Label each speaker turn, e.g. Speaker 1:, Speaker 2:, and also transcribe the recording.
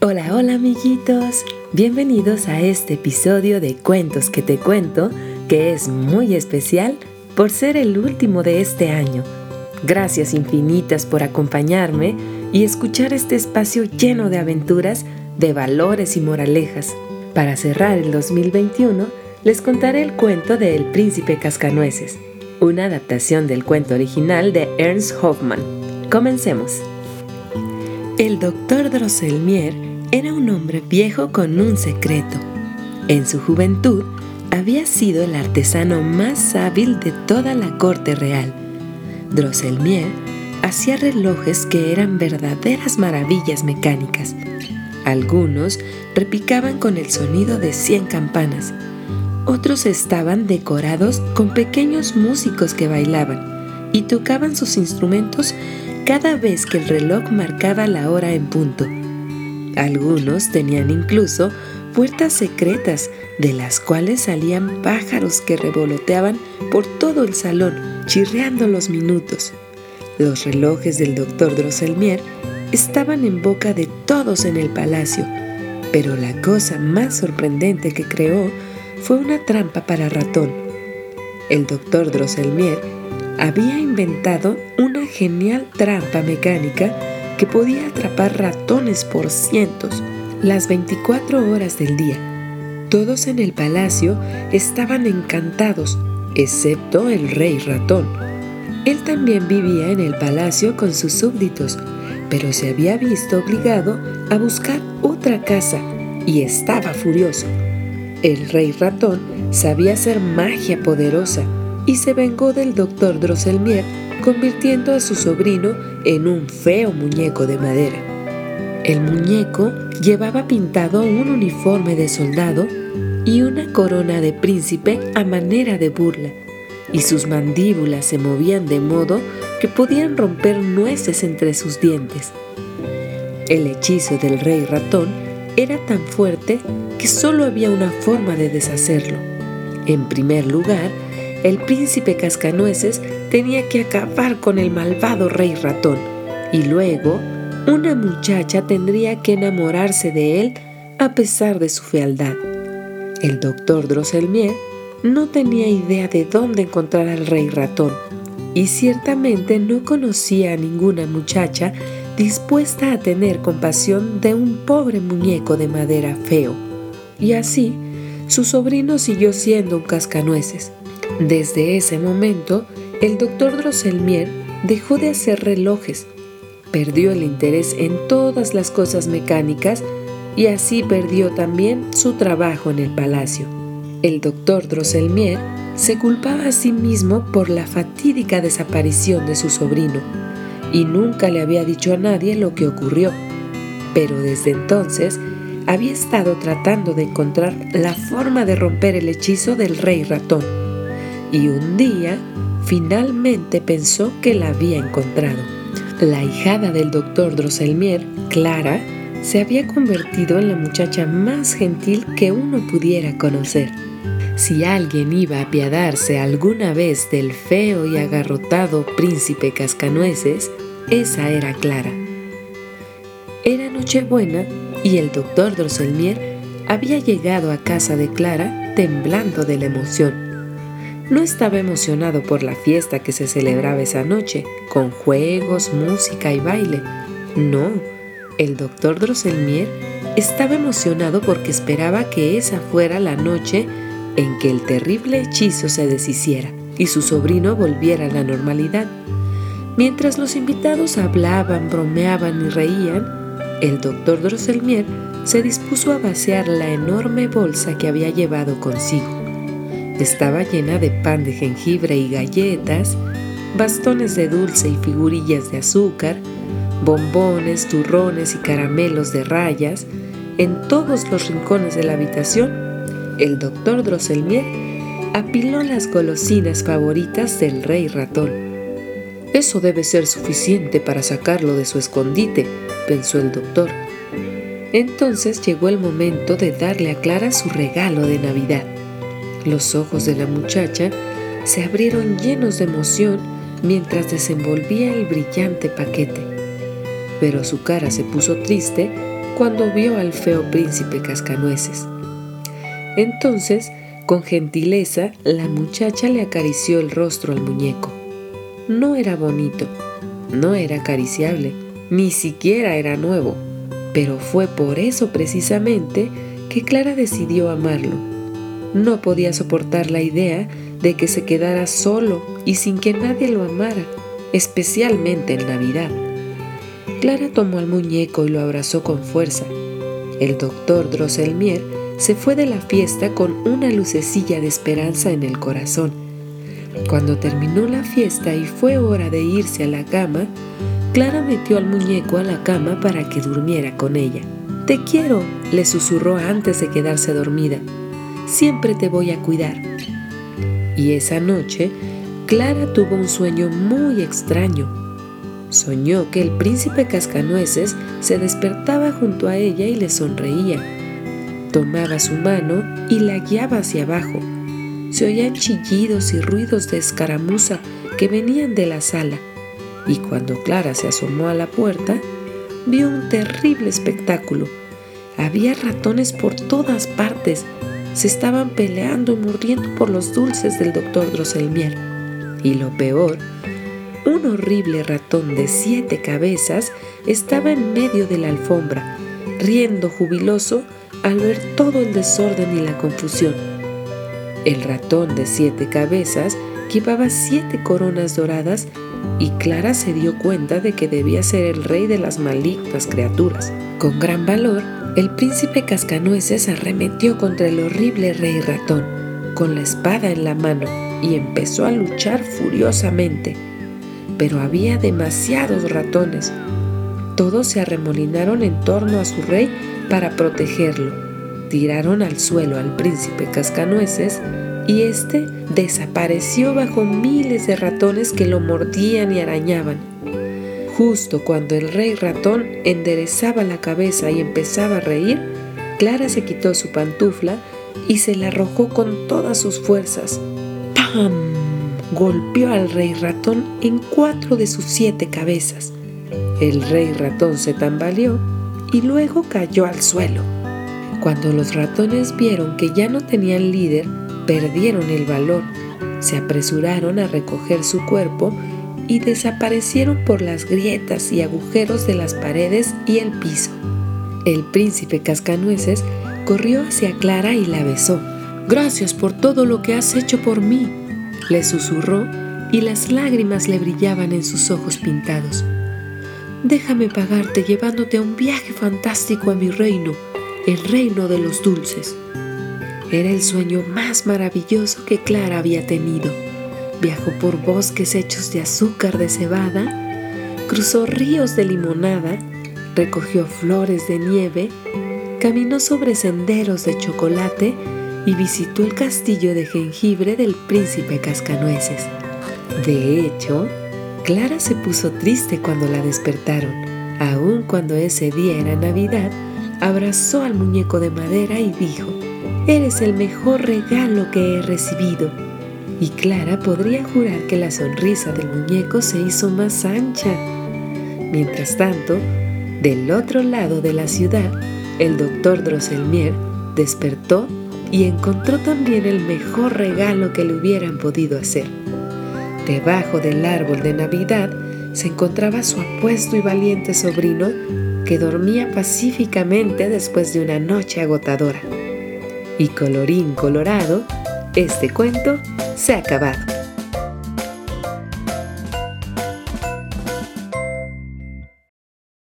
Speaker 1: Hola, hola amiguitos. Bienvenidos a este episodio de Cuentos que te cuento, que es muy especial por ser el último de este año. Gracias infinitas por acompañarme y escuchar este espacio lleno de aventuras, de valores y moralejas. Para cerrar el 2021, les contaré el cuento de El Príncipe Cascanueces, una adaptación del cuento original de Ernst Hoffmann. Comencemos. El doctor Drosselmier era un hombre viejo con un secreto. En su juventud había sido el artesano más hábil de toda la corte real. Drosselmier hacía relojes que eran verdaderas maravillas mecánicas. Algunos repicaban con el sonido de cien campanas. Otros estaban decorados con pequeños músicos que bailaban y tocaban sus instrumentos cada vez que el reloj marcaba la hora en punto. Algunos tenían incluso puertas secretas de las cuales salían pájaros que revoloteaban por todo el salón, chirreando los minutos. Los relojes del doctor Drosselmier estaban en boca de todos en el palacio, pero la cosa más sorprendente que creó fue una trampa para ratón. El doctor Drosselmier había inventado una genial trampa mecánica que podía atrapar ratones por cientos las 24 horas del día. Todos en el palacio estaban encantados, excepto el rey ratón. Él también vivía en el palacio con sus súbditos, pero se había visto obligado a buscar otra casa y estaba furioso. El rey ratón sabía hacer magia poderosa y se vengó del doctor Drosselmier convirtiendo a su sobrino en un feo muñeco de madera. El muñeco llevaba pintado un uniforme de soldado y una corona de príncipe a manera de burla, y sus mandíbulas se movían de modo que podían romper nueces entre sus dientes. El hechizo del rey ratón era tan fuerte que solo había una forma de deshacerlo. En primer lugar, el príncipe Cascanueces tenía que acabar con el malvado rey ratón y luego una muchacha tendría que enamorarse de él a pesar de su fealdad. El doctor Drosselmier no tenía idea de dónde encontrar al rey ratón y ciertamente no conocía a ninguna muchacha dispuesta a tener compasión de un pobre muñeco de madera feo. Y así, su sobrino siguió siendo un cascanueces. Desde ese momento, el doctor Drosselmier dejó de hacer relojes, perdió el interés en todas las cosas mecánicas y así perdió también su trabajo en el palacio. El doctor Drosselmier se culpaba a sí mismo por la fatídica desaparición de su sobrino y nunca le había dicho a nadie lo que ocurrió, pero desde entonces había estado tratando de encontrar la forma de romper el hechizo del rey ratón y un día finalmente pensó que la había encontrado. La hijada del doctor Drosselmier, Clara, se había convertido en la muchacha más gentil que uno pudiera conocer. Si alguien iba a apiadarse alguna vez del feo y agarrotado príncipe cascanueces, esa era Clara. Era Nochebuena y el doctor Drosselmier había llegado a casa de Clara temblando de la emoción no estaba emocionado por la fiesta que se celebraba esa noche, con juegos, música y baile. No, el doctor Drosselmier estaba emocionado porque esperaba que esa fuera la noche en que el terrible hechizo se deshiciera y su sobrino volviera a la normalidad. Mientras los invitados hablaban, bromeaban y reían, el doctor Drosselmier se dispuso a vaciar la enorme bolsa que había llevado consigo. Estaba llena de pan de jengibre y galletas, bastones de dulce y figurillas de azúcar, bombones, turrones y caramelos de rayas. En todos los rincones de la habitación, el doctor Drosselmier apiló las golosinas favoritas del rey ratón. Eso debe ser suficiente para sacarlo de su escondite, pensó el doctor. Entonces llegó el momento de darle a Clara su regalo de Navidad. Los ojos de la muchacha se abrieron llenos de emoción mientras desenvolvía el brillante paquete, pero su cara se puso triste cuando vio al feo príncipe cascanueces. Entonces, con gentileza, la muchacha le acarició el rostro al muñeco. No era bonito, no era acariciable, ni siquiera era nuevo, pero fue por eso precisamente que Clara decidió amarlo. No podía soportar la idea de que se quedara solo y sin que nadie lo amara, especialmente en Navidad. Clara tomó al muñeco y lo abrazó con fuerza. El doctor Drosselmier se fue de la fiesta con una lucecilla de esperanza en el corazón. Cuando terminó la fiesta y fue hora de irse a la cama, Clara metió al muñeco a la cama para que durmiera con ella. Te quiero, le susurró antes de quedarse dormida. Siempre te voy a cuidar. Y esa noche, Clara tuvo un sueño muy extraño. Soñó que el príncipe cascanueces se despertaba junto a ella y le sonreía. Tomaba su mano y la guiaba hacia abajo. Se oían chillidos y ruidos de escaramuza que venían de la sala y cuando Clara se asomó a la puerta, vio un terrible espectáculo. Había ratones por todas partes. Se estaban peleando y mordiendo por los dulces del doctor Drosselmier. Y lo peor, un horrible ratón de siete cabezas estaba en medio de la alfombra, riendo jubiloso al ver todo el desorden y la confusión. El ratón de siete cabezas llevaba siete coronas doradas y Clara se dio cuenta de que debía ser el rey de las malignas criaturas. Con gran valor, el príncipe Cascanueces arremetió contra el horrible rey ratón, con la espada en la mano, y empezó a luchar furiosamente. Pero había demasiados ratones. Todos se arremolinaron en torno a su rey para protegerlo. Tiraron al suelo al príncipe Cascanueces y éste desapareció bajo miles de ratones que lo mordían y arañaban. Justo cuando el rey ratón enderezaba la cabeza y empezaba a reír, Clara se quitó su pantufla y se la arrojó con todas sus fuerzas. ¡Pam! Golpeó al rey ratón en cuatro de sus siete cabezas. El rey ratón se tambaleó y luego cayó al suelo. Cuando los ratones vieron que ya no tenían líder, perdieron el valor, se apresuraron a recoger su cuerpo y desaparecieron por las grietas y agujeros de las paredes y el piso. El príncipe Cascanueces corrió hacia Clara y la besó. Gracias por todo lo que has hecho por mí, le susurró y las lágrimas le brillaban en sus ojos pintados. Déjame pagarte llevándote a un viaje fantástico a mi reino, el reino de los dulces. Era el sueño más maravilloso que Clara había tenido. Viajó por bosques hechos de azúcar de cebada, cruzó ríos de limonada, recogió flores de nieve, caminó sobre senderos de chocolate y visitó el castillo de jengibre del príncipe Cascanueces. De hecho, Clara se puso triste cuando la despertaron. Aun cuando ese día era Navidad, abrazó al muñeco de madera y dijo, Eres el mejor regalo que he recibido. Y Clara podría jurar que la sonrisa del muñeco se hizo más ancha. Mientras tanto, del otro lado de la ciudad, el doctor Drosselmier despertó y encontró también el mejor regalo que le hubieran podido hacer. Debajo del árbol de Navidad se encontraba su apuesto y valiente sobrino que dormía pacíficamente después de una noche agotadora. Y colorín colorado, este cuento se ha acabado.